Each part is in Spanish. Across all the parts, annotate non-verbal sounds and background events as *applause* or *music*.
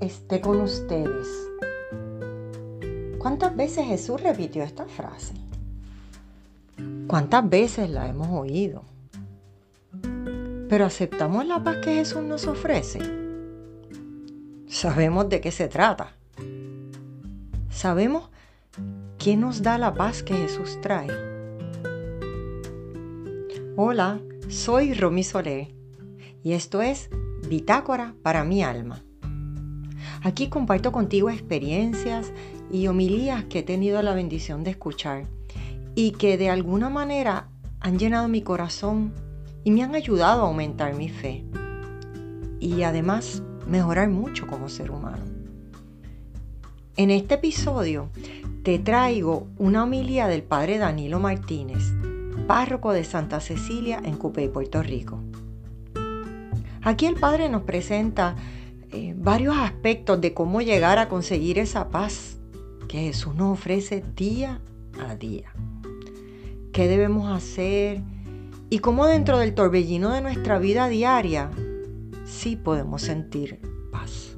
Esté con ustedes. ¿Cuántas veces Jesús repitió esta frase? ¿Cuántas veces la hemos oído? Pero aceptamos la paz que Jesús nos ofrece. Sabemos de qué se trata. Sabemos qué nos da la paz que Jesús trae. Hola, soy Romy Soler y esto es Bitácora para mi alma. Aquí comparto contigo experiencias y homilías que he tenido la bendición de escuchar y que de alguna manera han llenado mi corazón y me han ayudado a aumentar mi fe y además mejorar mucho como ser humano. En este episodio te traigo una homilía del padre Danilo Martínez, párroco de Santa Cecilia en Cupey, Puerto Rico. Aquí el padre nos presenta eh, varios aspectos de cómo llegar a conseguir esa paz que Jesús nos ofrece día a día. ¿Qué debemos hacer? Y cómo dentro del torbellino de nuestra vida diaria sí podemos sentir paz.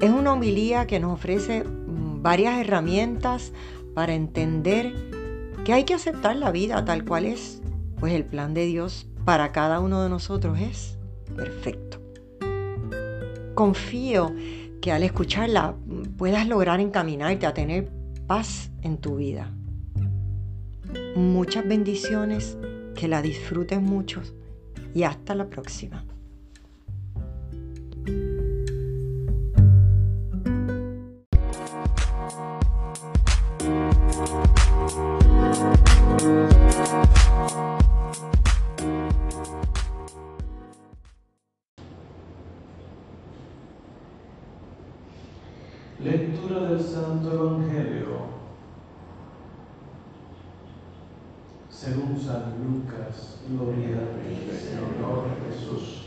Es una homilía que nos ofrece mm, varias herramientas para entender que hay que aceptar la vida tal cual es, pues el plan de Dios para cada uno de nosotros es perfecto confío que al escucharla puedas lograr encaminarte a tener paz en tu vida. Muchas bendiciones, que la disfrutes mucho y hasta la próxima. Gloria Señor Jesús.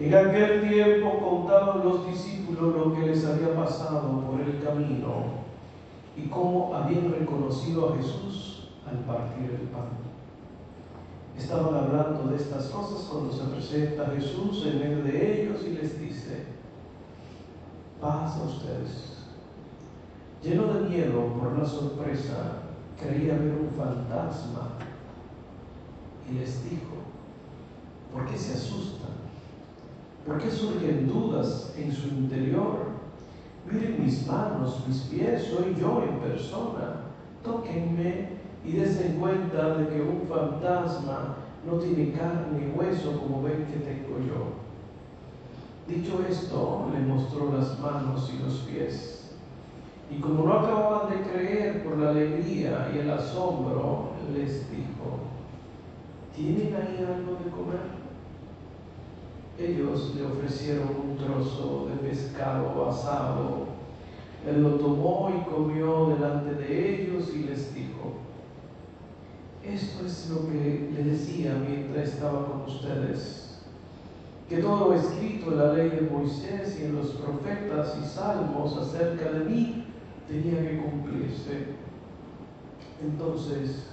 En aquel tiempo contaban los discípulos lo que les había pasado por el camino y cómo habían reconocido a Jesús al partir el pan. Estaban hablando de estas cosas cuando se presenta Jesús en medio de ellos y les dice, paz a ustedes. Lleno de miedo por la sorpresa, creía ver un fantasma y les dijo, ¿por qué se asustan? ¿Por qué surgen dudas en su interior? Miren mis manos, mis pies, soy yo en persona. Tóquenme y den cuenta de que un fantasma no tiene carne y hueso como ven que tengo yo. Dicho esto, le mostró las manos y los pies. Y como no acababan de creer por la alegría y el asombro, ¿tienen ahí algo de comer? Ellos le ofrecieron un trozo de pescado asado. Él lo tomó y comió delante de ellos y les dijo, esto es lo que le decía mientras estaba con ustedes que todo lo escrito en la ley de Moisés y en los profetas y salmos acerca de mí tenía que cumplirse. Entonces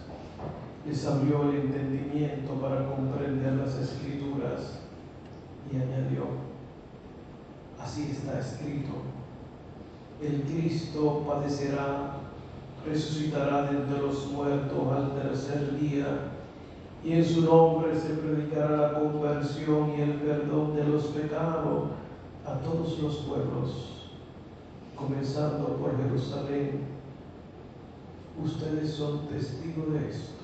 les abrió el entendimiento para comprender las escrituras y añadió, así está escrito, el Cristo padecerá, resucitará de entre los muertos al tercer día y en su nombre se predicará la conversión y el perdón de los pecados a todos los pueblos, comenzando por Jerusalén. Ustedes son testigos de esto.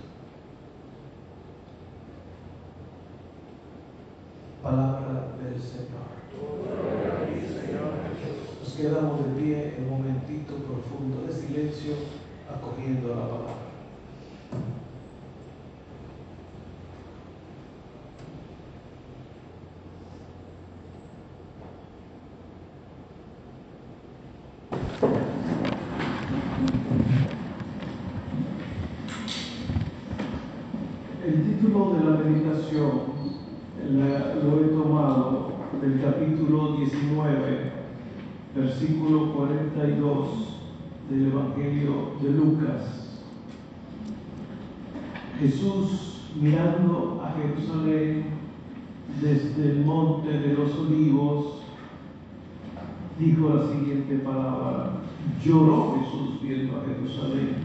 Palabra del Señor. Nos quedamos de pie en un momentito profundo de silencio acogiendo la palabra. de la meditación lo he tomado del capítulo 19, versículo 42 del Evangelio de Lucas. Jesús mirando a Jerusalén desde el monte de los olivos dijo la siguiente palabra. Lloró Jesús viendo a Jerusalén.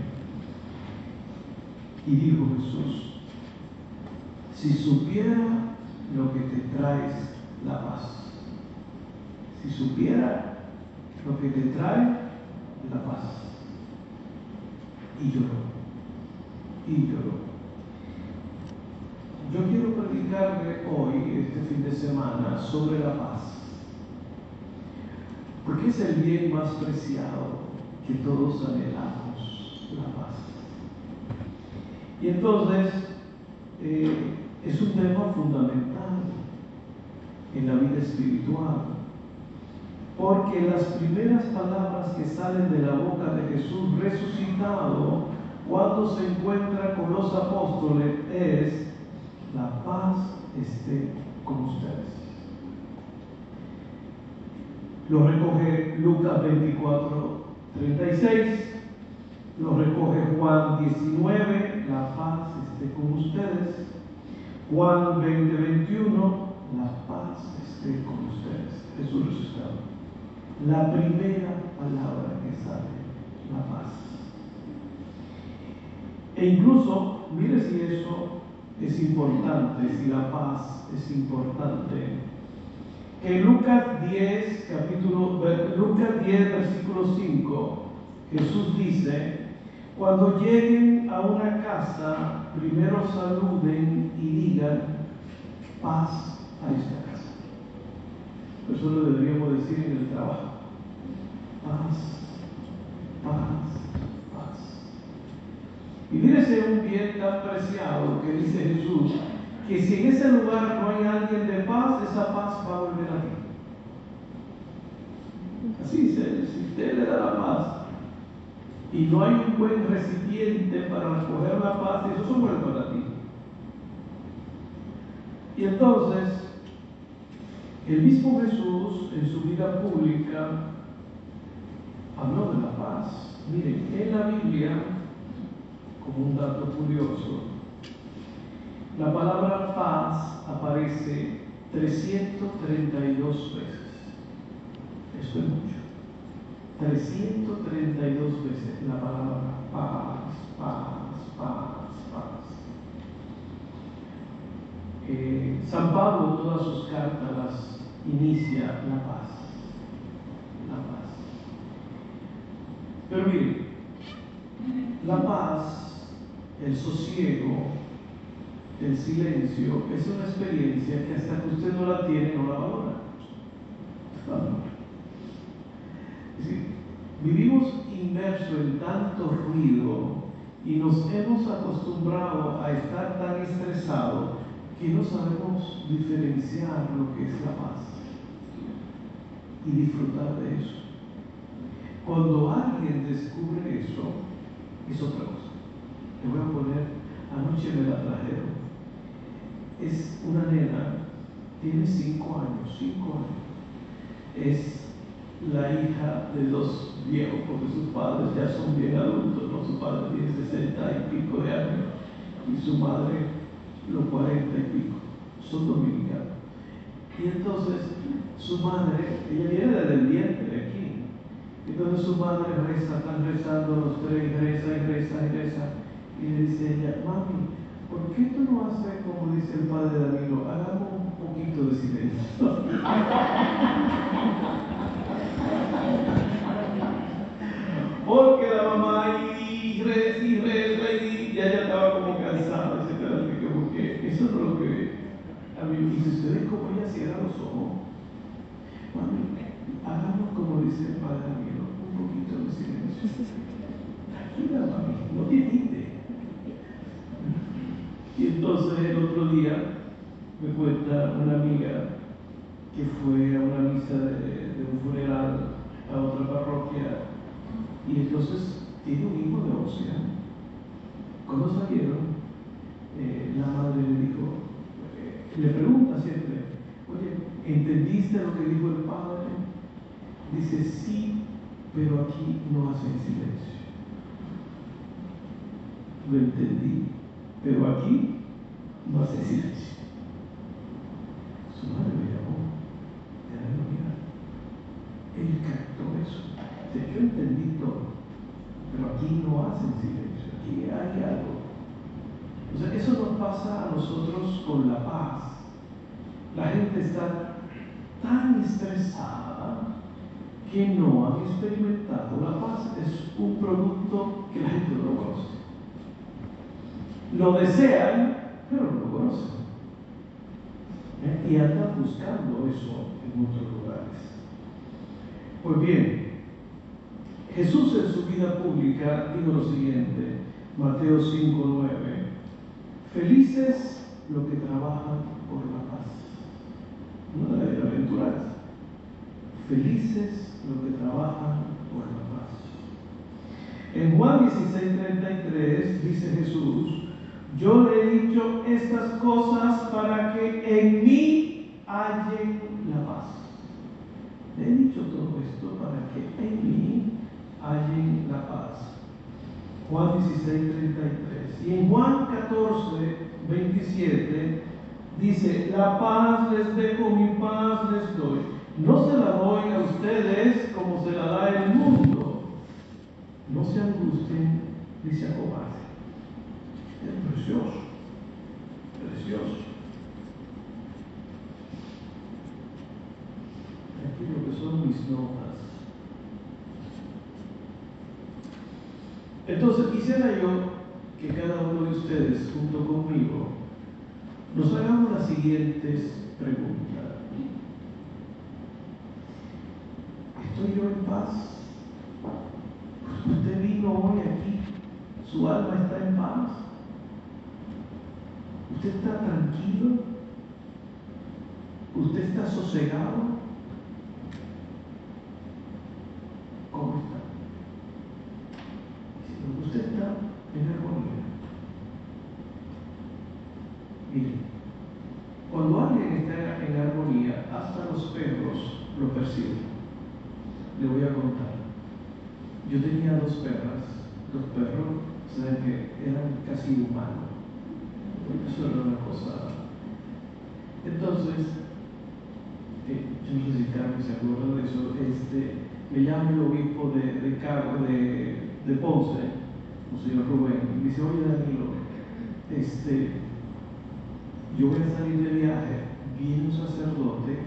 Y dijo Jesús, si supiera lo que te traes la paz, si supiera lo que te trae la paz. Y lloró, y lloró. Yo quiero predicarle hoy, este fin de semana, sobre la paz. Porque es el bien más preciado que todos anhelamos, la paz. Y entonces eh, es un tema fundamental en la vida espiritual. Porque las primeras palabras que salen de la boca de Jesús resucitado cuando se encuentra con los apóstoles es, la paz esté con ustedes. Lo recoge Lucas 24, 36. Lo recoge Juan 19, la paz esté con ustedes. Juan 20, 21, la paz con ustedes. Jesús resucitado. La primera palabra que sale, la paz. E incluso, mire si eso es importante, si la paz es importante en Lucas 10, capítulo, Lucas 10, versículo 5, Jesús dice, cuando lleguen a una casa, primero saluden y digan, paz a esta Eso lo deberíamos decir en el trabajo. Paz, paz, paz. Y mírese un bien tan preciado que dice Jesús, que si en ese lugar no hay alguien de paz, esa paz va a volver a ti. Así dice, si usted le da la paz y no hay un buen recipiente para recoger la paz, eso se vuelve para ti. Y entonces, el mismo Jesús en su vida pública habló de la paz. Miren, en la Biblia, como un dato curioso, la palabra paz aparece 332 veces. Esto es mucho. 332 veces la palabra paz, paz, paz, paz. Eh, San Pablo todas sus cartas las inicia la paz. La paz. Pero mire, la paz, el sosiego, el silencio es una experiencia que hasta que usted no la tiene no la valora. Es decir, vivimos inmersos en tanto ruido y nos hemos acostumbrado a estar tan estresados que no sabemos diferenciar lo que es la paz y disfrutar de eso. Cuando alguien descubre eso, es otra cosa. Le voy a poner, anoche me la trajeron es una nena, tiene cinco años, cinco años. Es la hija de dos viejos, porque sus padres ya son bien adultos, ¿no? Su padre tiene sesenta y pico de años y su madre los cuarenta y pico. Son dominicanos. Y entonces su madre, ella viene desde el vientre de aquí. Entonces su madre reza, están rezando los tres, reza y reza y reza. Y le dice ella, mami, ¿por qué tú no haces como dice el padre Danilo? Hagamos un poquito de silencio. *laughs* Porque mí dice, ustedes como ella cierra los ojos. Mami, hagamos como dice el padre Danilo, un poquito de silencio. Tranquila, mami, no te y entonces el otro día me cuenta una amiga que fue a una misa de, un funeral a otra parroquia y entonces tiene un hijo de 11 años. Cuando salieron, eh, la madre le dijo, eh, le pregunta siempre, oye, ¿entendiste lo que dijo el Padre? Dice, sí, pero aquí no hacen silencio. Lo entendí, pero aquí no hace silencio. Su madre me llamó, era la unidad. Él captó eso. O sea, yo entendí todo, pero aquí no hacen silencio, aquí hay algo o sea, eso nos pasa a nosotros con la paz. La gente está tan estresada que no han experimentado la paz. Es un producto que la gente no conoce. Lo desean, pero no lo conocen. ¿Eh? Y andan buscando eso en otros lugares. Pues bien, Jesús en su vida pública dijo lo siguiente, Mateo 5, 9, felices los que trabajan por la paz. Una de las bienaventuranzas. Felices los que trabajan por la paz. En Juan 16:33 dice Jesús, yo le he dicho estas cosas para que en mí hallen la paz. Le he dicho todo esto para que en mí hallen la paz. Juan 16:33. Y en Juan 14, 27 dice, la paz les dejo, mi paz les doy. No se la doy a ustedes como se la da el mundo. No se angustien ni se acobarden. Es precioso, precioso. Aquí lo que son mis notas. Entonces quisiera yo que cada uno de ustedes, junto conmigo, nos hagamos las siguientes preguntas. ¿Estoy yo en paz? Usted vino hoy aquí, su alma está en paz. ¿Usted está tranquilo? ¿Usted está sosegado? ¿Cómo está? Usted está en armonía. Mire, cuando alguien está en armonía, hasta los perros lo perciben. Le voy a contar. Yo tenía dos perras. Los perros, saben que eran casi humanos. Eso era una cosa. Entonces, eh, yo no sé si Carmen se acuerda de eso. Este, me llama el obispo de, de, Cabo, de, de Ponce, señor Rubén, y me dice, oye Danilo, este, yo voy a salir de viaje, viene un sacerdote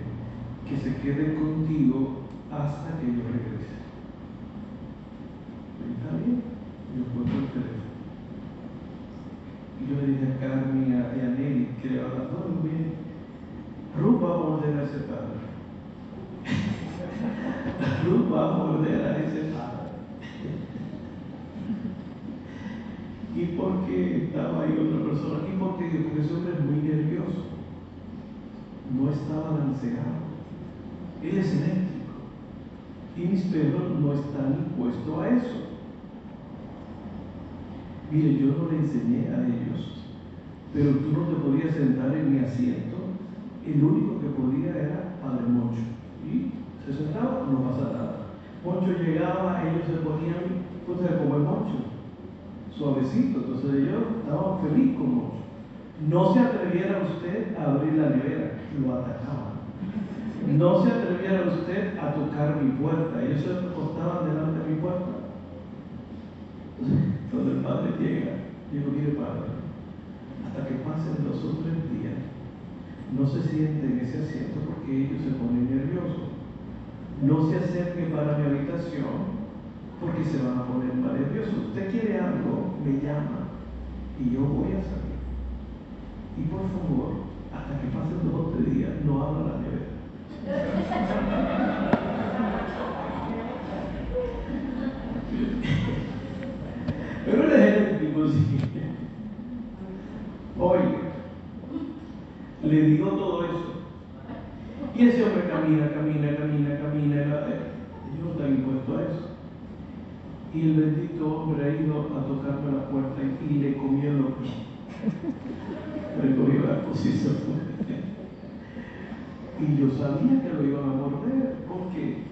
que se quede contigo hasta que yo regrese. ¿Está bien? Yo pongo el teléfono. Y yo le dije a Carmen y a, y Nelly, que ahora todo bien, Ruth va a morder a ese padre. *laughs* Ruth va a morder a ese padre. ¿Y por qué estaba ahí otra persona? ¿Y por qué? Porque ese hombre es muy nervioso. No está balanceado. Él es eléctrico. Y mis perros no están impuestos a eso. Mire, yo no le enseñé a ellos, pero tú no te podías sentar en mi asiento. El único que podía era Padre Moncho. Y se sentaba, no pasa nada. Moncho llegaba, ellos se ponían, pues como el Moncho, suavecito. Entonces yo estaba feliz con Moncho. No se atreviera usted a abrir la nevera, lo atacaban. No se atreviera usted a tocar mi puerta. Ellos se acostaban delante de mi puerta. Cuando el padre llega, digo, mire padre, hasta que pasen dos o tres días, no se siente en ese asiento porque ellos se ponen nerviosos. No se acerque para mi habitación porque se van a poner más nerviosos. Usted quiere algo, me llama y yo voy a salir. Y por favor, hasta que pasen dos o tres días, no abra la nevera. *laughs* Pero él es Oye, le digo todo eso. Y ese hombre camina, camina, camina, camina. No estoy impuesto a eso. Y el bendito hombre ha ido a tocarme la puerta y, le comió los *laughs* pies. Le cogió la posición. Y yo sabía que lo iban a morder. ¿Por qué?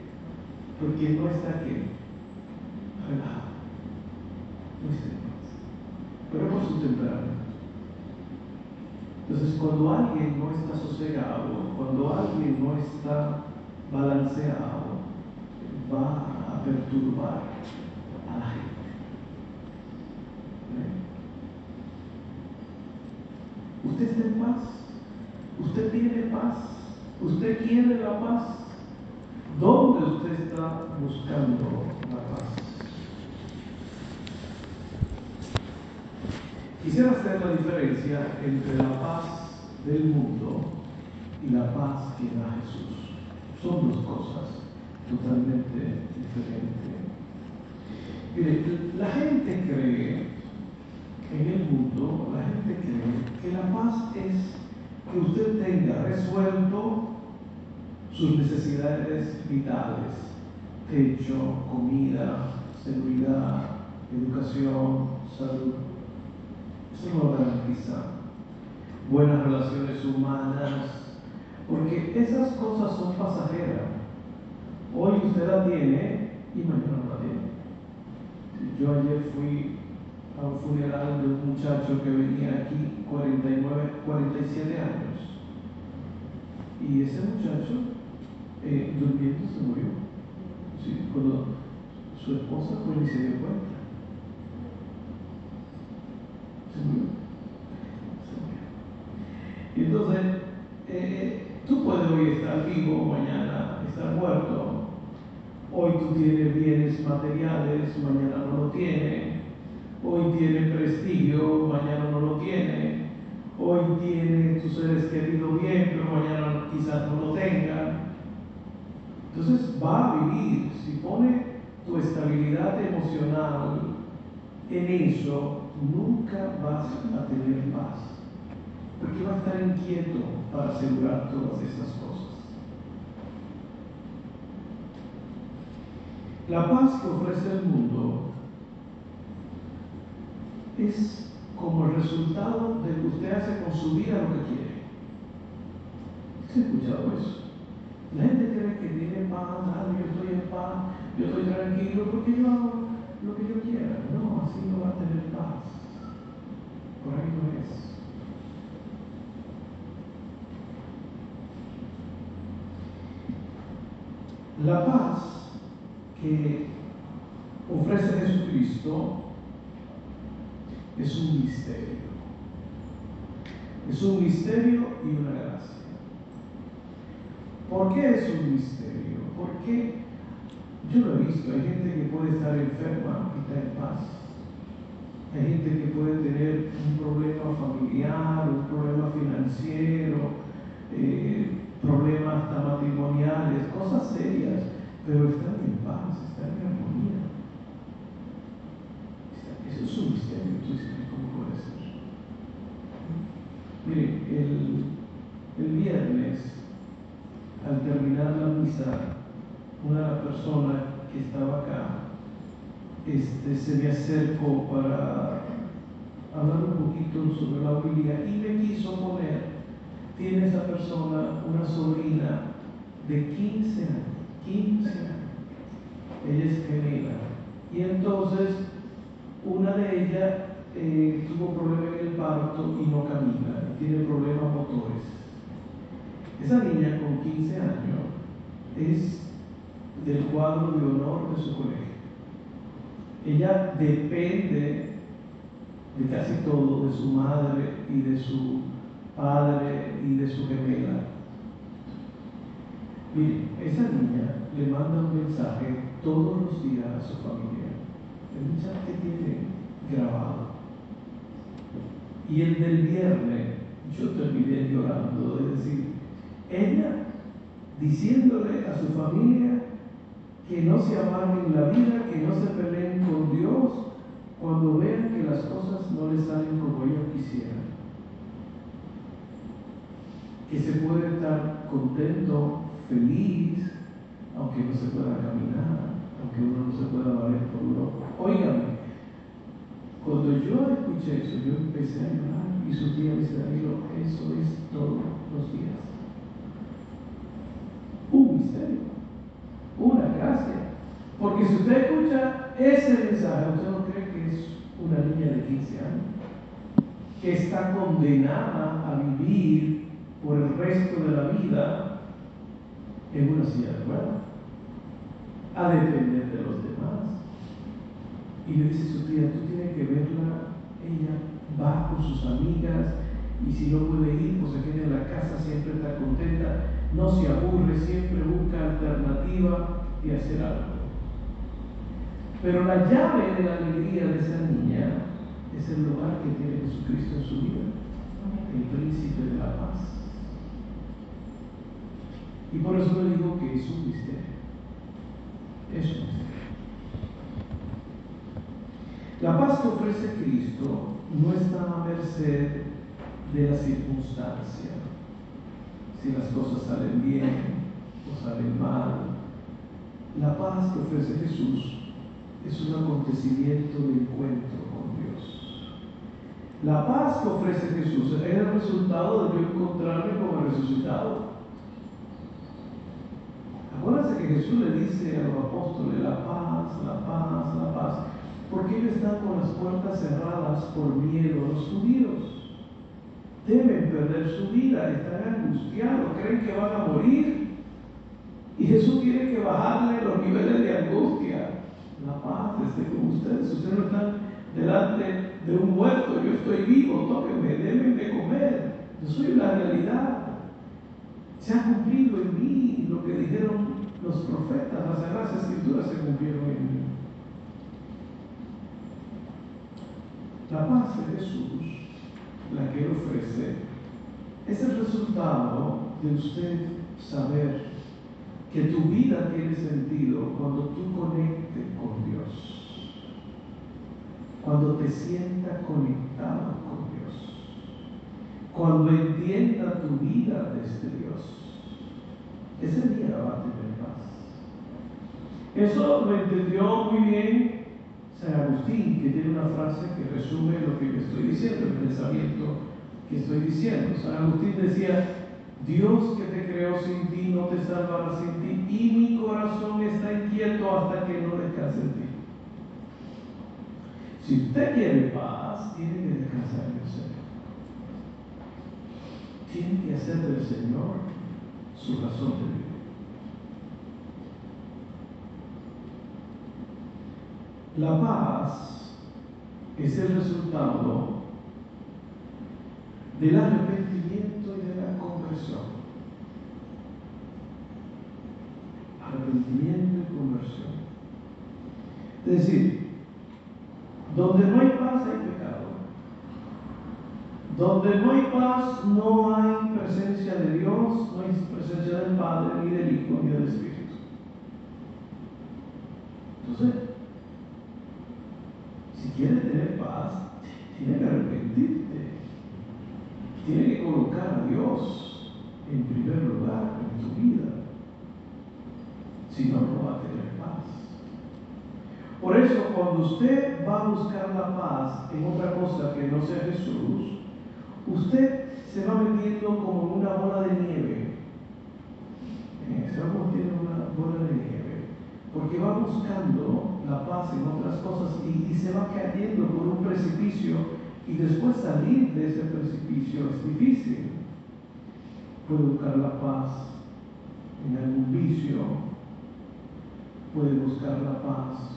Porque no está aquí. Relajado. No está pero no sustentable. Entonces, cuando alguien no está sosegado, cuando alguien no está balanceado, va a perturbar a la gente. ¿Eh? Usted está en paz, usted tiene paz, usted quiere la paz. ¿Dónde usted está buscando la paz? Quisiera hacer la diferencia entre la paz del mundo y la paz que da Jesús. Son dos cosas totalmente diferentes. Mire, la gente cree en el mundo, la gente cree que la paz es que usted tenga resuelto sus necesidades vitales, techo, comida, seguridad, educación, salud. No lo garantiza. Buenas relaciones humanas, porque esas cosas son pasajeras. Hoy usted la tiene y mañana no la tiene. Yo ayer fui a un funeral de un muchacho que venía aquí 49, 47 años. Y ese muchacho, eh, durmiendo, se murió. ¿Sí? Cuando su esposa fue y se dio cuenta. Se murió. Se murió. Y entonces, eh, tú puedes hoy estar vivo, mañana estar muerto. Hoy tú tienes bienes materiales, mañana no lo tienes Hoy tiene prestigio, mañana no lo tiene. Hoy tiene tus seres queridos bien, pero mañana quizás no lo tenga. Entonces va a vivir, si pone tu estabilidad emocional en eso, nunca vas a tener paz. Porque va a estar inquieto para asegurar todas estas cosas. La paz que ofrece el mundo es como el resultado de que usted hace con su vida lo que quiere. ¿Se ha escuchado eso? La gente cree que tiene paz, ah, yo estoy en paz, yo estoy tranquilo porque yo hago lo que yo quiera. No, así no va a tener paz. Por ahí no es. La paz que ofrece Jesucristo es un misterio. Es un misterio y una gracia. ¿Por qué es un misterio? Porque yo lo he visto, hay gente que puede estar enferma y está en paz. Hay gente que puede tener un problema familiar, un problema financiero, eh, problemas hasta matrimoniales, cosas serias, pero están en paz, están en armonía. Eso es un misterio. ¿cómo puede ser? Mire, el, el viernes, al terminar la misa, una persona que estaba acá este, se me acercó para hablar un poquito sobre la homilía y me quiso poner, tiene esa persona una sobrina de 15 años, 15 años, ella es gemela, y entonces una de ellas eh, tuvo problema en el parto y no camina, tiene problemas motores. Esa niña con 15 años es del cuadro de honor de su colegio. Ella depende de casi todo, de su madre y de su padre y de su gemela. Mire, esa niña le manda un mensaje todos los días a su familia el mensaje que tiene grabado. Y el del viernes, yo terminé llorando, es decir, ella diciéndole a su familia que no se amarguen la vida, que no se peleen con Dios cuando vean que las cosas no les salen como ellos quisieran. Que se puede estar contento, feliz, aunque no se pueda caminar, aunque uno no se pueda valer por uno. Óigame, cuando yo escuché eso, yo empecé a llorar y su tía me dice, eso es todos los días. Un misterio, una gracia. Porque si usted escucha ese mensaje, usted no cree que es una niña de 15 años, que está condenada a vivir por el resto de la vida en una silla de ruedas, a depender de los demás. Y le dice su tía, tú tienes que verla, ella va con sus amigas y si no puede ir, pues se queda en la casa, siempre está contenta, no se aburre, siempre busca alternativa de hacer algo. Pero la llave de la alegría de esa niña es el lugar que tiene Jesucristo en su vida, el príncipe de la paz. Y por eso le digo que es un misterio. Es un misterio. La paz que ofrece Cristo no está a merced de la circunstancia. Si las cosas salen bien o salen mal. La paz que ofrece Jesús es un acontecimiento de encuentro con Dios. La paz que ofrece Jesús es el resultado de yo encontrarme con el resucitado. Acuérdense que Jesús le dice a los apóstoles, la paz, la paz, la paz, porque ellos están con las puertas cerradas por miedo. Los judíos temen perder su vida, están angustiados, creen que van a morir. Y Jesús tiene que bajarle los niveles de angustia. La paz esté con ustedes. Ustedes no están delante de un muerto, yo estoy vivo, tóquenme, denme de comer. Yo soy la realidad. Se ha cumplido en mí lo que dijeron los profetas, las sagradas escrituras se cumplieron en mí. La paz de Jesús la que Él ofrece, es el resultado de usted saber que tu vida tiene sentido cuando tú conectes con Dios, cuando te sientas conectado con Dios, cuando entienda tu vida desde Dios. Ese día va a tener paz. Eso lo entendió muy bien San Agustín, que tiene una frase que resume lo que estoy diciendo, el pensamiento que estoy diciendo. San Agustín decía, Dios que te creó sin ti no te salvará sin ti y mi corazón está inquieto hasta que no descanse en ti. Si usted quiere paz, tiene que descansar en el Señor. Tiene que hacer del Señor su razón de vivir. La paz es el resultado del arrepentimiento conversión. Arrepentimiento y conversión. Es decir, donde no hay paz hay pecado. Donde no hay paz no hay presencia de Dios, no hay presencia del Padre, ni del Hijo, ni del Espíritu. Entonces, quiere tener paz, tiene que arrepentirte. Tiene que colocar a Dios en primer lugar en tu vida. Si no, no va a tener paz. Por eso, cuando usted va a buscar la paz en otra cosa que no sea Jesús, usted se va metiendo como una bola de nieve. Eh, se va metiendo en una bola de nieve porque va buscando la paz en otras cosas y, se va cayendo por un precipicio y después salir de ese precipicio es difícil. Puede buscar la paz en algún vicio, puede buscar la paz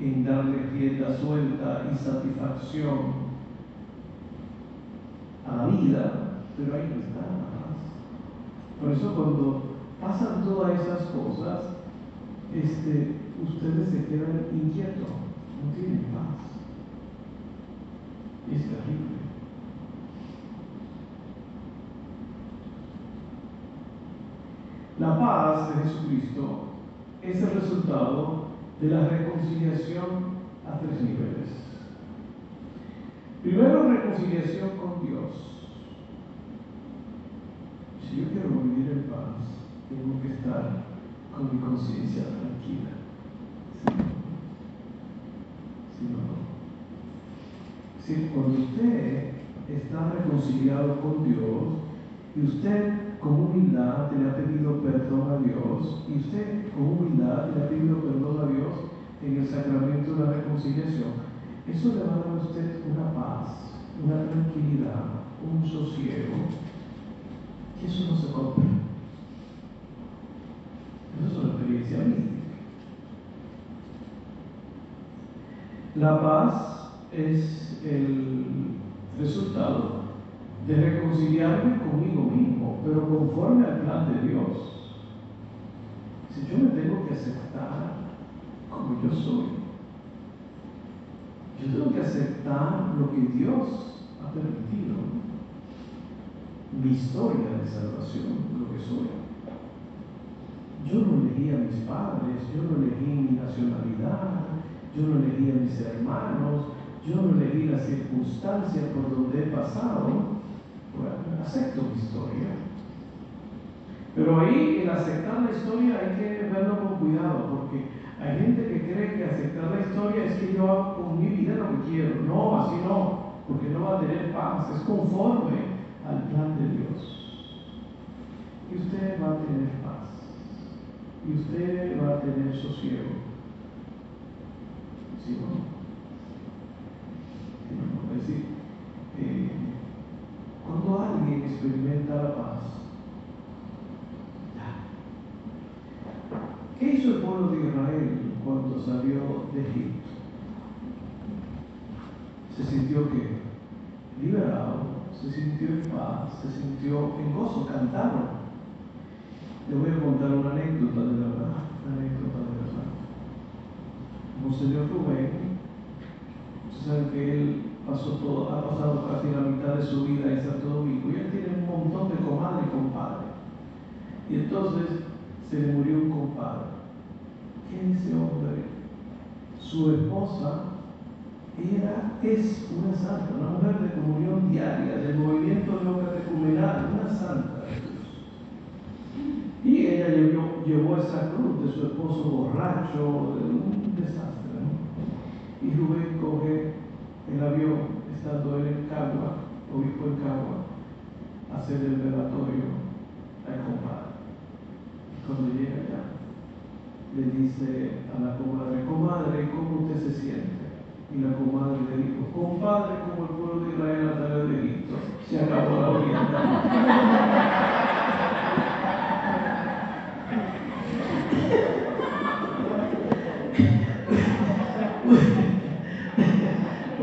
en darle rienda suelta y satisfacción a la vida, pero ahí no está la paz. Por eso cuando pasan todas esas cosas, este, ustedes se quedan inquietos, no tienen paz. Es terrible. La paz de Jesucristo es el resultado de la reconciliación a tres niveles. Primero, reconciliación con Dios. Si yo quiero vivir en paz, tengo que estar con mi conciencia tranquila. ¿Sí? ¿Sí cuando usted está reconciliado con Dios y usted con humildad le ha pedido perdón a Dios y usted con humildad le ha pedido perdón a Dios en el sacramento de la reconciliación, eso le va a dar a usted una paz, una tranquilidad, un sosiego, que eso no se compra. Eso es una experiencia mística. La paz es el resultado de reconciliarme conmigo mismo, pero conforme al plan de Dios. Si yo me tengo que aceptar como yo soy, yo tengo que aceptar lo que Dios ha permitido, mi historia de salvación, lo que soy. Yo no elegí a mis padres, yo no elegí mi nacionalidad, yo no elegí a mis hermanos, yo no elegí las circunstancias por donde he pasado, acepto mi historia. Pero ahí, el aceptar la historia, hay que verlo con cuidado, porque hay gente que cree que aceptar la historia es que yo hago con mi vida lo que quiero. No, así no, porque no va a tener paz, es conforme al plan de Dios. Y usted va a tener paz, y usted va a tener sosiego. ¿Sí no? Es decir, eh, cuando alguien experimenta la paz, ¿qué hizo el pueblo de Israel cuando salió de Egipto? Se sintió que liberado, se sintió en paz, se sintió en gozo, cantaron. Le voy a contar una anécdota de verdad, una anécdota de verdad. Monseñor Rubén, ustedes saben que él pasó todo, ha pasado casi la mitad de su vida en Santo Domingo y él tiene un montón de comadres y compadres. Y entonces se le murió un compadre. ¿Qué ese hombre? Su esposa era, es una santa, una mujer de comunión diaria, del movimiento neocatecumenal, una santa de Dios. Y ella llevó, llevó, esa cruz de su esposo borracho, de un desastre. ¿no? Y Rubén coge el avión, estando él en Cagua, obispo en Cagua, hacer el velatorio al compadre. Cuando llega allá, le dice a la comadre, comadre, ¿cómo usted se siente? Y la comadre le dijo, compadre, como el pueblo de Israel a través de Egipto, se acabó la orientación.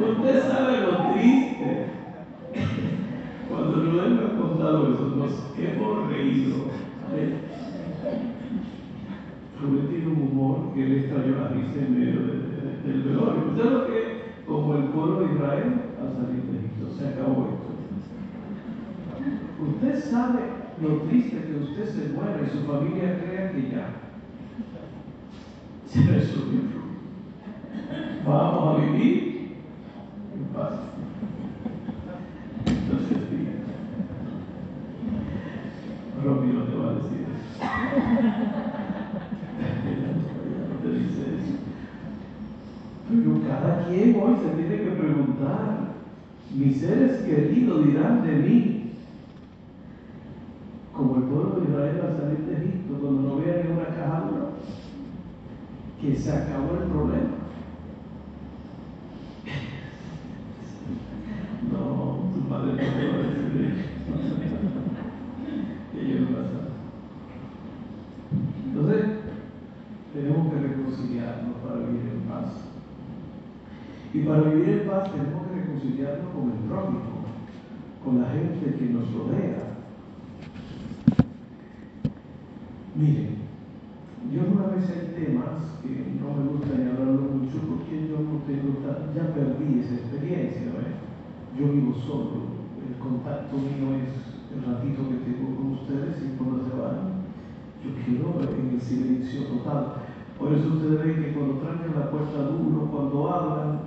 Usted sabe lo triste. Cuando Rubén me ha contado eso, nos hemos reído. Rubén tiene un humor que en medio de, de, del velorio. ¿Usted lo que? Como el pueblo de Israel al salir de Egipto, se acabó esto. Usted sabe lo triste que usted se muera y su familia crea que ya se resolvió. Vamos a vivir en paz. Entonces, Romy no te va a decir eso. no te dice eso. Pero cada quien hoy se tiene que preguntar, mis seres queridos dirán de mí, como el pueblo de Israel al salir de Egipto, cuando no vean una caja que se acabó el problema. *laughs* No, tu padre no te va a decir *laughs* no va a saber. Entonces, tenemos que reconciliarnos para vivir en paz. Y para vivir en paz tenemos que reconciliarnos con el prójimo, con la gente que nos rodea. Miren, yo vez hay temas que no me gusta ni hablarlo mucho porque yo no tengo, ya perdí esa experiencia, ¿ves? Yo vivo solo, el contacto mío es el ratito que tengo con ustedes y cuando se van, yo quiero en el silencio total. Por eso ustedes ven que cuando trancan la puerta duro, cuando hablan,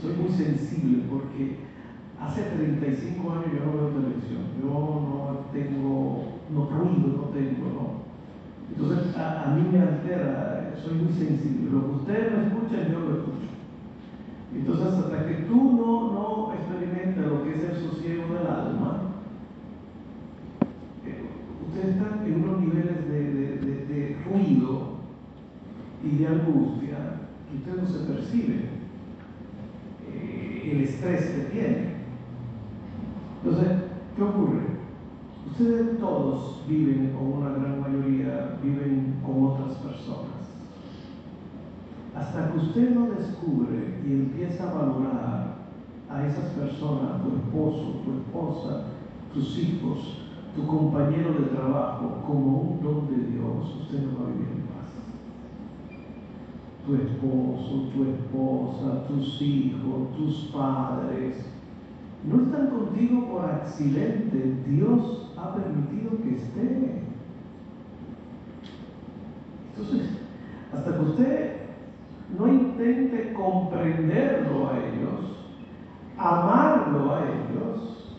soy muy sensible porque hace 35 años yo no veo televisión, yo no tengo, no ruido, no tengo, no. Entonces a, mí me altera, soy muy sensible. Lo que ustedes me escuchan, yo lo escucho. Entonces hasta que tú no, no experimentas lo que es el sosiego del alma, eh, ustedes están en unos niveles de, de ruido y de angustia que ustedes no se perciben. Eh, el estrés que tienen. Entonces, ¿qué ocurre? Ustedes todos viven, o una gran mayoría, viven con otras personas. Hasta que usted no descubre y empieza a valorar a esas personas, tu esposo, tu esposa, tus hijos, tu compañero de trabajo, como un don de Dios, usted no va a vivir. Tu esposo, tu esposa, tus hijos, tus padres, no están contigo por accidente. Dios ha permitido que estén. Entonces, hasta que usted no intente comprenderlo a ellos, amarlo a ellos,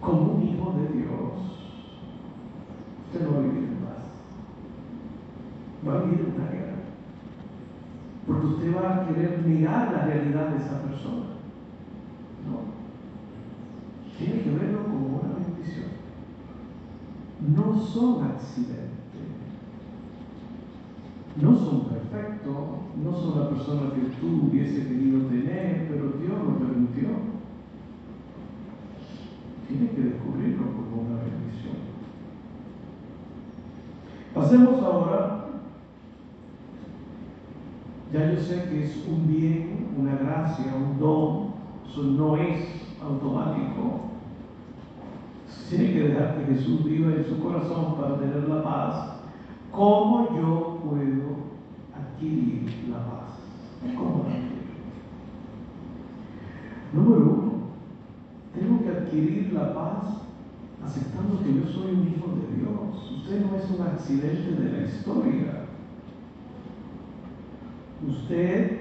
como un hijo de Dios, usted no va a vivir en paz. Va a en una guerra. Porque usted va a querer mirar la realidad de esa persona. No. Tiene que verlo como una bendición. No son accidentes. No son perfectos, no son la persona que tú hubiese querido tener, pero Dios lo permitió. Tienes que descubrirlo como una bendición. Pasemos ahora, ya yo sé que es un bien, una gracia, un don, eso no es automático. Tiene que dejar que Jesús viva en su corazón para tener la paz. ¿Cómo yo puedo adquirir la paz? ¿Cómo la? Número uno, tengo que adquirir la paz aceptando que yo soy un hijo de Dios. Usted no es un accidente de la historia. Usted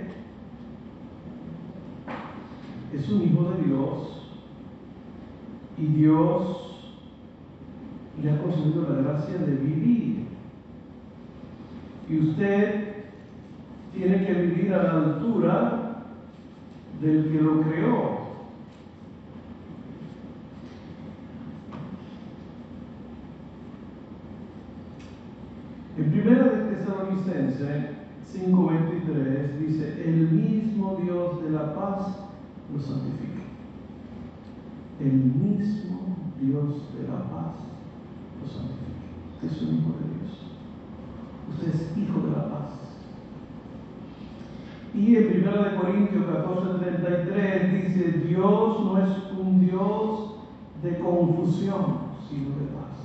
es un hijo de Dios y Dios le ha concedido la gracia de vivir. Y usted tiene que vivir a la altura del que lo creó. En primera de Tesalonicense 5:23 dice, el mismo Dios de la paz lo santifica. El mismo Dios de la paz lo santifica. Usted es un hijo de Dios. Usted es hijo de la paz. Y en 1 Corintios 14:33 dice, Dios no es un Dios de confusión, sino de paz.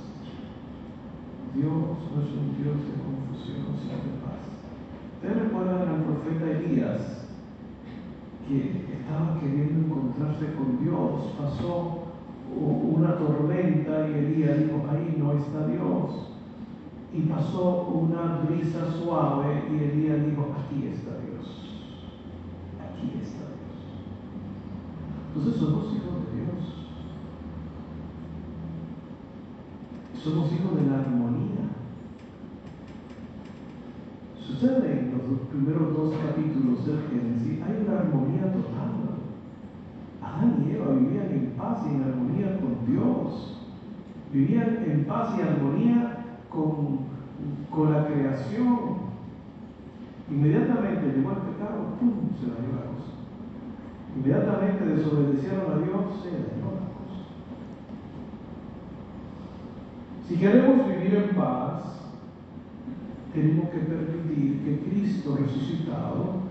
Dios no es un Dios de confusión, sino de paz. Ustedes recuerdan al profeta Elías que estaba queriendo encontrarse con Dios, pasó una tormenta y Elías dijo, ahí no está Dios. Y pasó una brisa suave y Elías dijo, aquí está Dios. Aquí está Dios. Entonces somos hijos de Dios. Somos hijos de la armonía. Sucede los primeros dos capítulos del Génesis, hay una armonía total. Adán y Eva vivían en paz y en armonía con Dios. Vivían en paz y armonía con, con la creación. Inmediatamente llegó el pecado, ¡pum! se dañó la cosa. Inmediatamente desobedecieron a Dios, se dañó la cosa. Si queremos vivir en paz, tenemos que permitir que Cristo resucitado,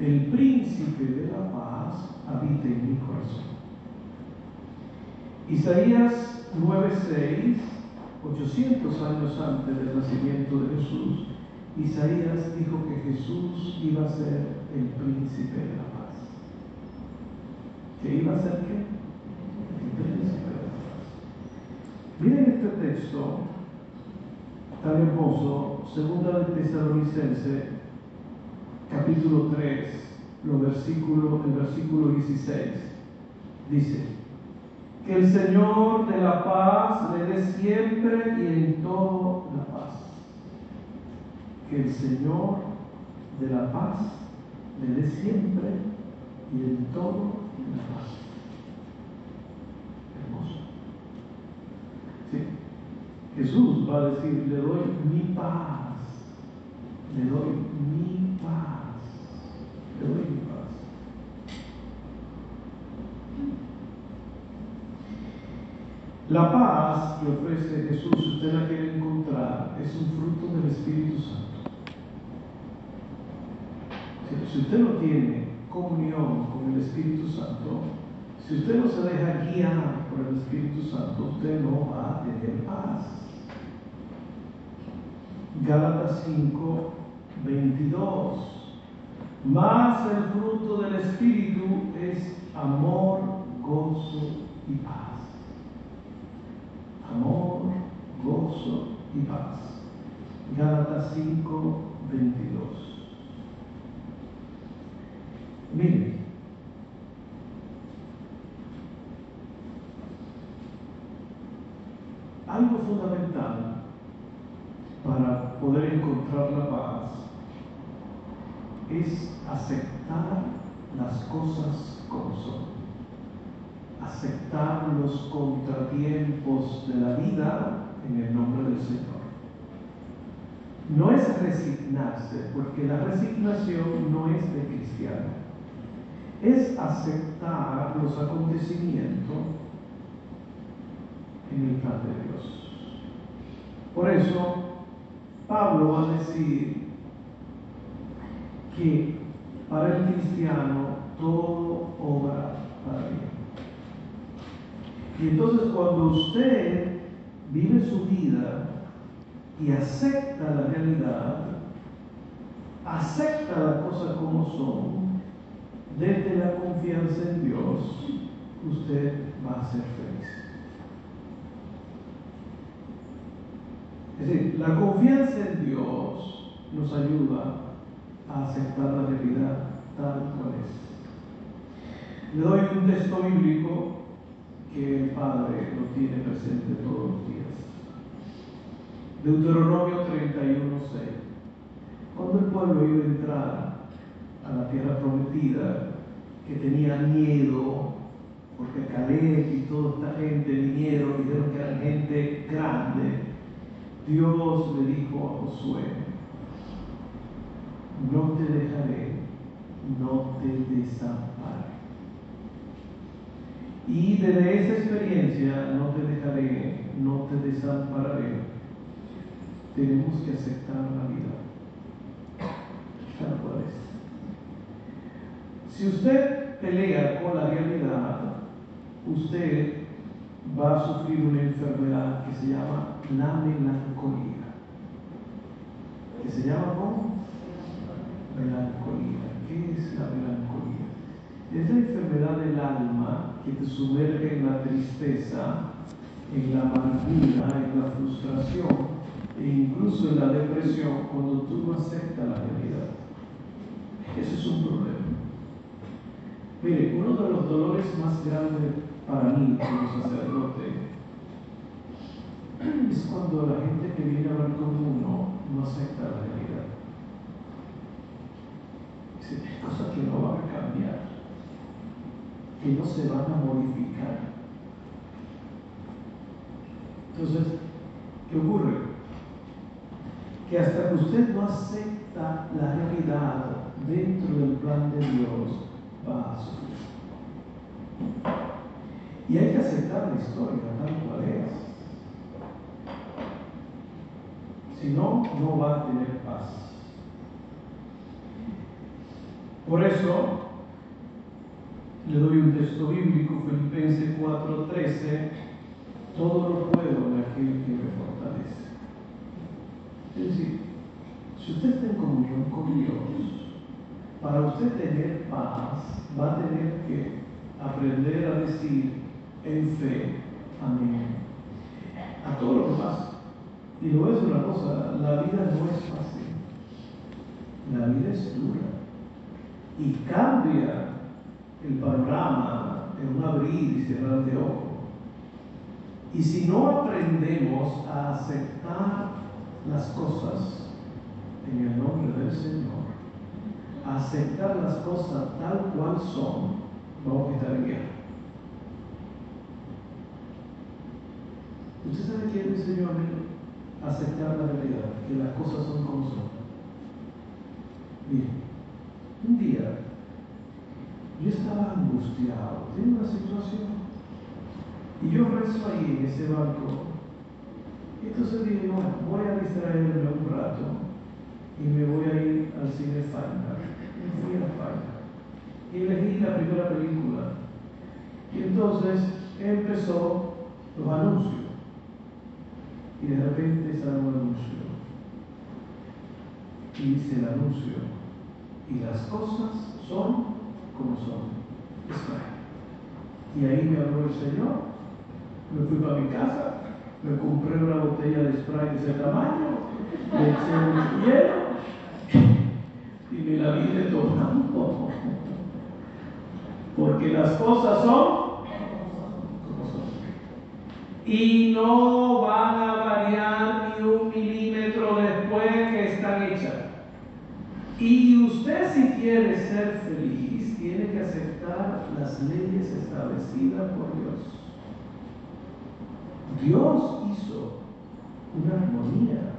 el príncipe de la paz, habite en mi corazón. Isaías 9:6, 800 años antes del nacimiento de Jesús, Isaías dijo que Jesús iba a ser el príncipe de la paz. ¿Que iba a ser qué? El príncipe de la paz. Miren este texto tan hermoso, segunda de Tesalonicense, capítulo 3, los versículos, el versículo 16, dice, que el Señor de la paz le dé siempre y en todo la paz. Que el Señor de la paz le dé siempre y en todo la paz. Hermoso. Sí. Jesús va a decir, le doy mi paz, le doy mi paz, le doy mi paz. La paz que ofrece Jesús, usted la quiere encontrar, es un fruto del Espíritu Santo. Si usted no tiene comunión con el Espíritu Santo, si usted no se deja guiar por el Espíritu Santo, usted no va a tener paz. Gálatas 5, 22. Más el fruto del Espíritu es amor, gozo y paz. Amor, gozo y paz. Gálatas 5, 22. Miren, algo fundamental para poder encontrar la paz es aceptar las cosas como son, aceptar los contratiempos de la vida en el nombre del Señor. No es resignarse, porque la resignación no es de cristiano, es aceptar los acontecimientos en el plan de Dios. Por eso, Pablo va a decir que para el cristiano todo obra para bien. Y entonces cuando usted vive su vida y acepta la realidad, acepta las cosas como son, desde la confianza en Dios, usted va a ser feliz. Es decir, la confianza en Dios nos ayuda a aceptar la realidad tal cual es. Le doy un texto bíblico que el Padre lo tiene presente todos los días. Deuteronomio 31, 6. Cuando el pueblo iba a entrar a la tierra prometida, que tenía miedo, porque Caleb y toda esta gente vinieron y dijeron que eran gente grande, Dios le dijo a Josué, no te dejaré, no te desampararé. Y desde esa experiencia, no te dejaré, no te desampararé, tenemos que aceptar la vida. Tal cual. Si usted pelea con la realidad, usted va a sufrir una enfermedad que se llama la melancolía. ¿Qué se llama cómo? Melancolía. ¿Qué es la melancolía? Es la enfermedad del alma que te sumerge en la tristeza, en la amargura, en la frustración e incluso en la depresión cuando tú no aceptas la realidad. Ese es un problema. Mire, uno de los dolores más grandes para mí como sacerdote es cuando la gente que viene a hablar con uno no acepta la realidad. Dice, hay cosas que no van a cambiar, que no se van a modificar. Entonces, ¿qué ocurre? que hasta que usted no acepta la realidad dentro del plan de Dios, va a sufrir. Y hay que aceptar la historia tal cual es. Si no, no va a tener paz. Por eso, le doy un texto bíblico, Filipenses 4:13, todo lo puedo en aquel que me fortalece. Es decir, si usted está en comunión con Dios, para usted tener paz, va a tener que aprender a decir en fe, amén, a todo lo que pasa. Y lo es una cosa, la vida no es fácil, la vida es dura y cambia el panorama en un abrir y cerrar de ojos. Y si no aprendemos a aceptar las cosas en el nombre del Señor, aceptar las cosas tal cual son, vamos a estar en guerra. ¿Usted sabe qué el Señor Aceptar la realidad, que las cosas son como son. Bien, un día yo estaba angustiado, tengo una situación, y yo rezo ahí en ese banco entonces dije, bueno, voy a distraerme un rato y me voy a ir al cine Fanta. Me fui a Fanta. y elegí la primera película. Y entonces empezó los anuncios. Y de repente sale un anuncio. Y dice el anuncio. Y las cosas son como son. Y ahí me habló el Señor. Me fui para mi casa, me compré una botella de spray de ese tamaño, le eché un hielo y me la vi tomando. Porque las cosas son. Y no van a variar ni un milímetro después que están hechas. Y usted si quiere ser feliz, tiene que aceptar las leyes establecidas por Dios. Dios hizo una armonía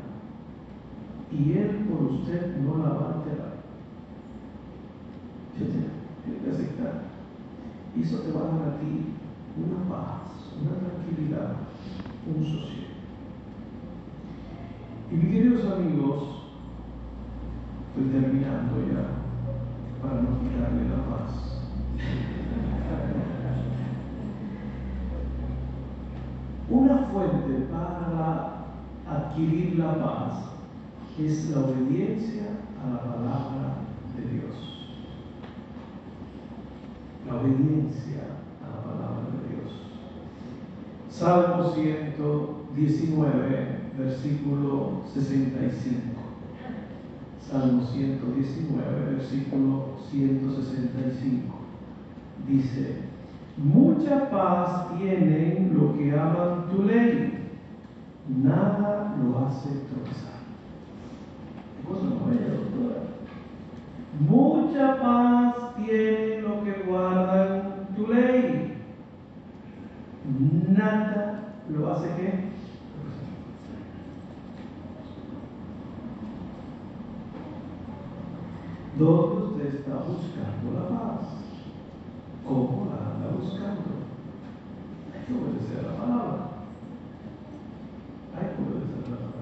y Él por usted no la va a alterar. Tiene que aceptar. Y eso te va a dar a ti una paz, una tranquilidad, un sosiego. Y mis queridos amigos, estoy terminando ya para no quitarle la paz. Una fuente para adquirir la paz es la obediencia a la palabra de Dios. La obediencia a la palabra de Dios. Salmo 119, versículo 65. Salmo 119, versículo 165. Dice, mucha paz tienen los que aman tu ley, nada lo hace tropezar. Cosa doctora. Mucha paz tienen los que guardan tu ley, nada lo hace que ¿Dónde usted está buscando la paz? ¿Cómo la anda buscando? Hay que obedecer la palabra. Hay que obedecer la palabra.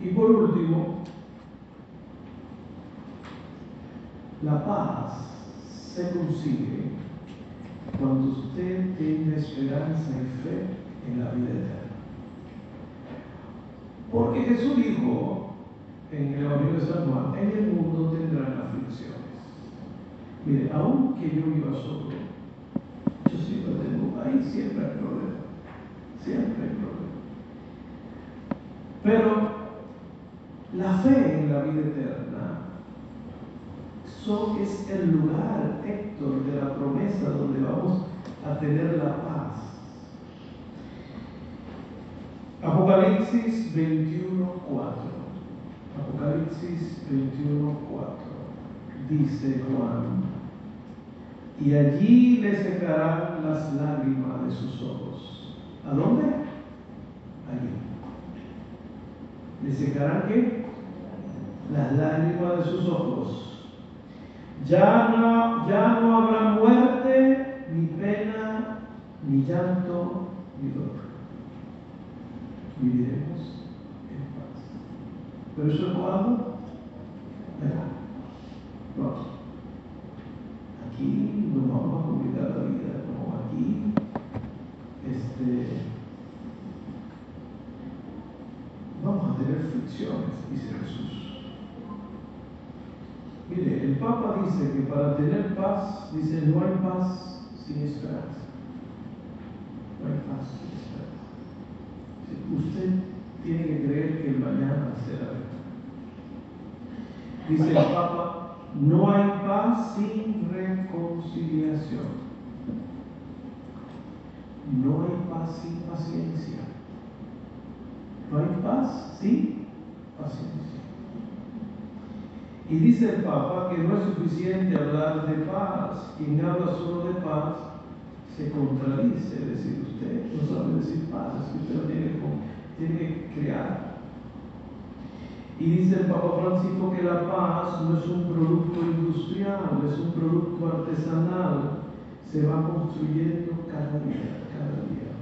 Y por último, la paz se consigue cuando usted tiene esperanza y fe en la vida eterna. Porque Jesús dijo en el Evangelio de San Juan, en el mundo tendrán aflicciones. Mire, aunque yo viva solo, yo siempre tengo, ahí siempre hay problema, siempre hay problema. Pero la fe en la vida eterna es el lugar, Héctor, de la promesa donde vamos a tener la paz. Apocalipsis 21, 4. Apocalipsis 21, 4. Dice Juan, y allí le secarán las lágrimas de sus ojos. ¿A dónde? Allí. ¿Le secarán qué? Las lágrimas de sus ojos. Ya no, ya no habrá muerte, ni pena, ni llanto, ni dolor. Viviremos pero eso es cuando, vamos, aquí nos vamos a complicar la vida, como aquí, este, vamos a tener fricciones, dice Jesús. Mire, el Papa dice que para tener paz, dice, no hay paz sin esperanza. No hay paz sin esperanza. Usted tiene que creer que el mañana será Dice el Papa, no hay paz sin reconciliación. No hay paz sin paciencia. No hay paz sin paciencia. Y dice el Papa que no es suficiente hablar de paz. Quien habla solo de paz se contradice. Es decir, usted no sabe decir paz, es que usted tiene, tiene que crear y dice el Papa Francisco que la paz no es un producto industrial, es un producto artesanal, se va construyendo cada día, cada día.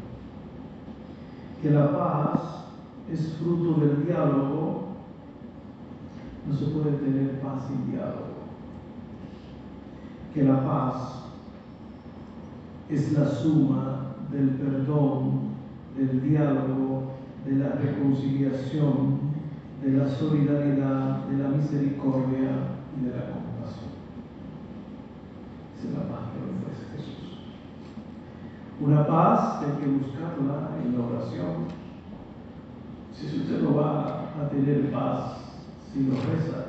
Que la paz es fruto del diálogo, no se puede tener paz sin diálogo. que la paz es la suma del perdón, del diálogo, de la reconciliación, de la solidaridad, de la misericordia y de la compasión. Esa es la paz que ofrece Jesús. Una paz hay que buscarla en la oración. Si usted no va a tener paz si lo reza,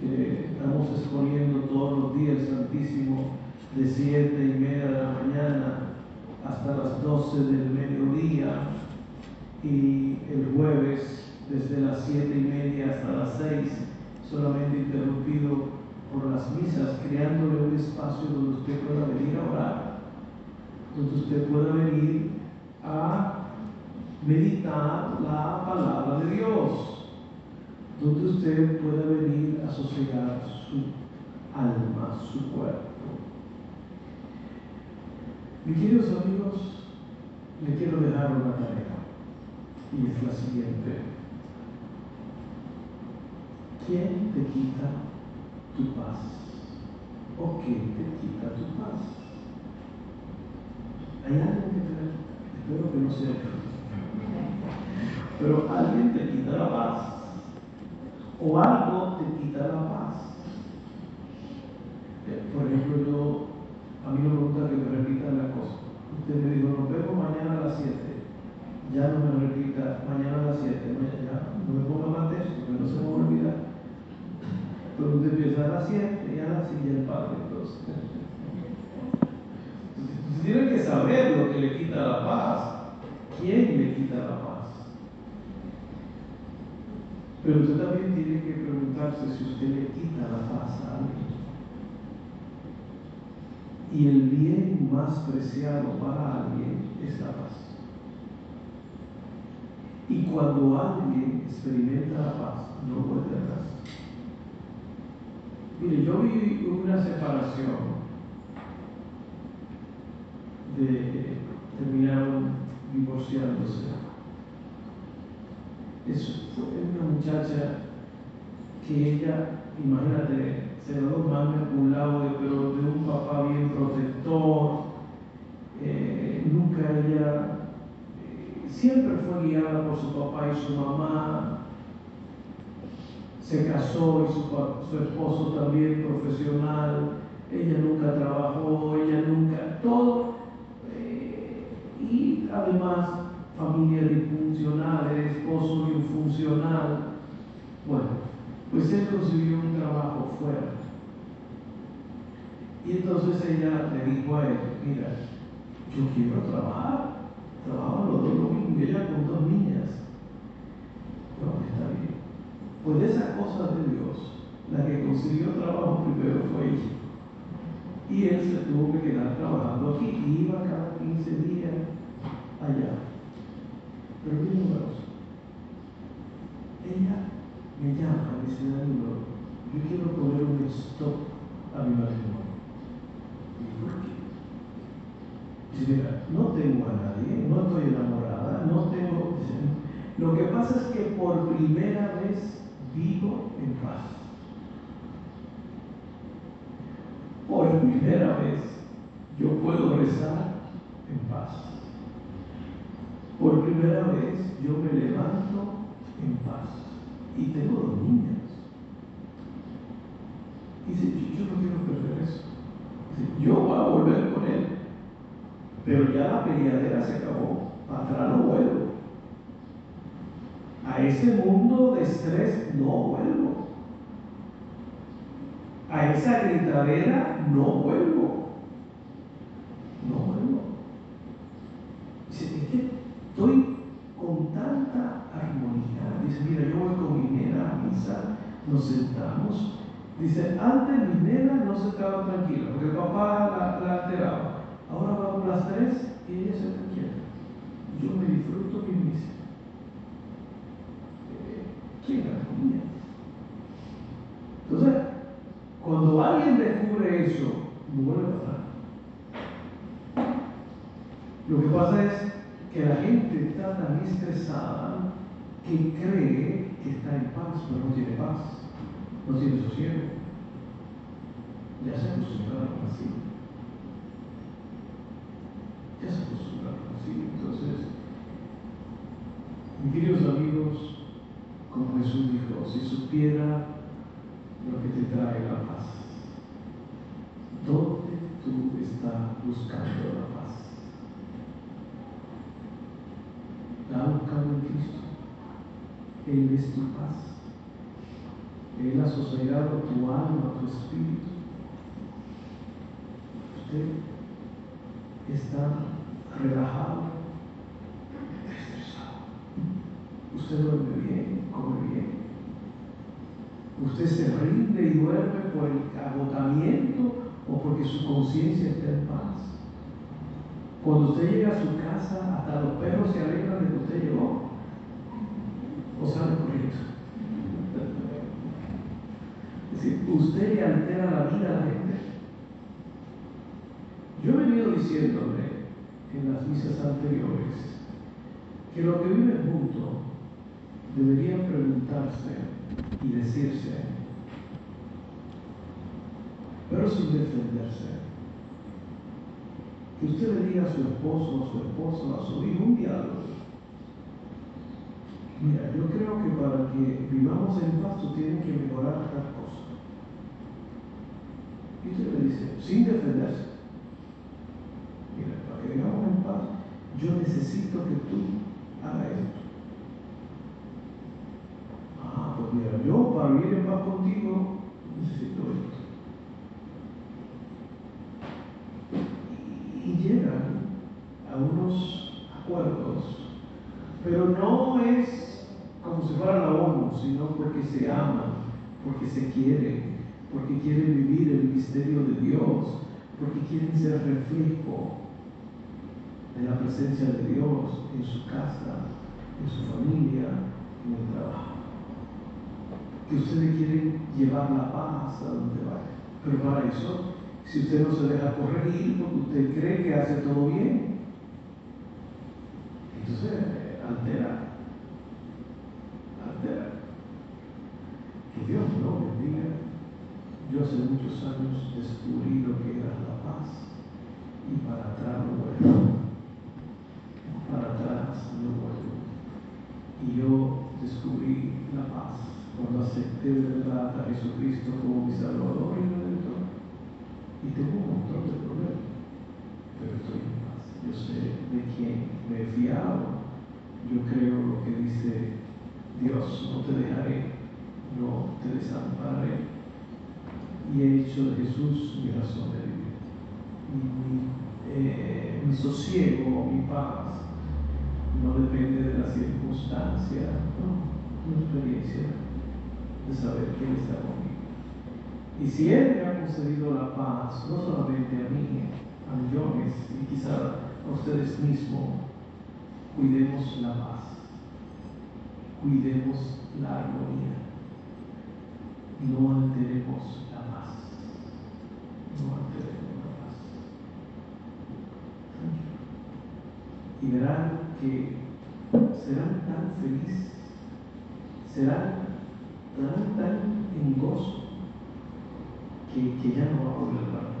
que estamos exponiendo todos los días el Santísimo de siete y media de la mañana hasta las 12 del mediodía y el jueves desde las siete y media hasta las 6 solamente interrumpido por las misas, creándole un espacio donde usted pueda venir a orar, donde usted pueda venir a meditar la palabra de Dios donde usted pueda venir a sosegar su alma, su cuerpo. Mis queridos amigos, le quiero dejar una tarea y es la siguiente. ¿Quién te quita tu paz? ¿O quién te quita tu paz? Hay alguien que te. Espero que no sea Pero alguien te quita la paz o algo te quita la paz. Eh, por ejemplo, yo, a mí me gusta que me repitan la cosa. Usted me dijo, nos vemos mañana a las 7. Ya no me repita, mañana a las 7. Ya no me ponga más texto, porque no se me va a olvidar. Pero usted empieza a las 7 y a las 7 el Padre. Entonces, usted tiene que saber lo que le quita la paz. ¿Quién le quita la paz? Pero usted también tiene que preguntarse si usted le quita la paz a alguien. Y el bien más preciado para alguien es la paz. Y cuando alguien experimenta la paz, no vuelve atrás. Mire, yo vi una separación de terminaron divorciándose es una muchacha que ella, imagínate, se da dos manos por un lado, pero de un papá bien protector, eh, nunca ella, eh, siempre fue guiada por su papá y su mamá, se casó y su, su esposo también profesional, ella nunca trabajó, ella nunca, todo, eh, y además familia disfuncional, el esposo infuncional. Bueno, pues él consiguió un trabajo fuera. Y entonces ella le dijo a él, mira, yo quiero trabajar, trabajo los dos domingos, y ella con dos niñas. Bueno, está bien. Pues de esas cosas de Dios, la que consiguió trabajo primero fue ella. Y él se tuvo que quedar trabajando aquí, y iba cada 15 días allá pero qué números. Ella me llama y dice, Danilo, yo quiero poner un stop a mi matrimonio. ¿Y por qué? Dice, mira, no tengo a nadie, no estoy enamorada, no tengo... lo que pasa es que por primera vez vivo en paz. Por primera vez yo puedo rezar en paz. Primera vez yo me levanto en paz y tengo dos niñas. Dice, yo no quiero perder eso. Dice, yo voy a volver con él, pero ya la peleadera se acabó, para atrás no vuelvo. A ese mundo de estrés no vuelvo. A esa gritadera no vuelvo. No vuelvo. Dice, es que Estoy con tanta armonía. Dice, mira, yo voy con mi nena a misa, nos sentamos. Dice, antes mi nena no se estaba tranquila, porque el papá la, la alteraba. Ahora vamos las tres y ella se tranquila. Yo me disfruto mi misa. ¿Quién armonía? Entonces, cuando alguien descubre eso, no vuelve a pasar. Lo que pasa es que la gente está tan estresada que cree está en paz, pero no tiene paz, no tiene sosiego. Ya se acostumbraron así. Ya se acostumbraron así. Entonces, mis queridos amigos, como Jesús dijo, si supiera lo que te trae la paz, ¿dónde tú estás buscando la paz? ¿La has buscado en Cristo? Él es tu paz. Él ha sosegado tu alma, tu espíritu. Usted está relajado, estresado. Usted duerme bien, come bien. Usted se rinde y duerme por el agotamiento o porque su conciencia está en paz. Cuando usted llega a su casa, hasta los perros se alegran de que usted llegó o sale corriendo. Es decir, usted le altera la vida a la gente. Yo he venido diciéndole en las misas anteriores que los que viven juntos deberían preguntarse y decirse, pero sin defenderse, que usted le diga a su esposo, a su esposa, a su hijo un diálogo. Mira, yo creo que para que vivamos en paz tú tienes que mejorar tal cosa. Y usted le dice, sin defenderse, mira, para que vivamos en paz, yo necesito que tú hagas esto. Ah, pues mira, yo para vivir en paz contigo necesito esto. Y, y llegan a unos acuerdos, pero no es como si fuera la ONU, sino porque se aman, porque se quieren, porque quieren vivir el misterio de Dios, porque quieren ser reflejo de la presencia de Dios en su casa, en su familia, en el trabajo. Que ustedes quieren llevar la paz a donde vaya. Pero para eso, si usted no se deja corregir porque usted cree que hace todo bien, entonces eh. Altera. Que Dios no bendiga. Yo hace muchos años descubrí lo que era la paz y para atrás no vuelvo para atrás no vuelvo. Y yo descubrí la paz cuando acepté de verdad a Jesucristo como mi Salvador y Redentor. Y tengo un montón de problemas, pero estoy en paz. Yo sé de quién me he fiado. Yo creo lo que dice Dios, no te dejaré, no te desampararé. Y he hecho de Jesús mi razón de vivir. Y mi, eh, mi sosiego, mi paz, no depende de las circunstancias, no, una experiencia de saber que Él está conmigo. Y si Él me ha concedido la paz, no solamente a mí, a millones, y quizá a ustedes mismos, cuidemos la paz, cuidemos la armonía, no alteremos la paz, no alteremos la paz. Y verán que serán tan felices, serán tan, tan en gozo, que, que ya no va a volver atrás.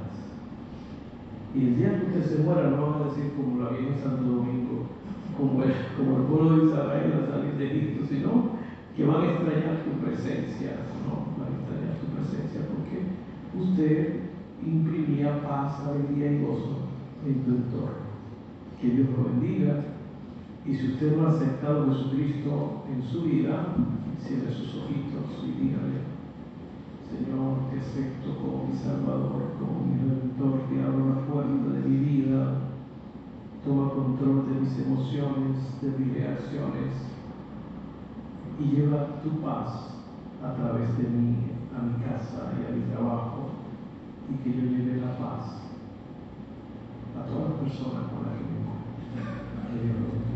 Y el día que usted se muera no van a decir como la vi en Santo Domingo, como el, como el pueblo de Israel al salir de Egipto, sino que van a extrañar tu presencia, ¿no? Van a extrañar tu presencia porque usted imprimía paz, alegría y gozo en tu entorno. Que Dios lo bendiga. Y si usted no ha aceptado a Jesucristo en su vida, cierre sus ojitos y dígale, Señor, te acepto como mi Salvador, como mi Redentor, te abro la puerta de mi vida, toma control de mis emociones, de mis reacciones y lleva tu paz a través de mí, a mi casa y a mi trabajo y que yo lleve la paz a todas las personas con las que me encuentro.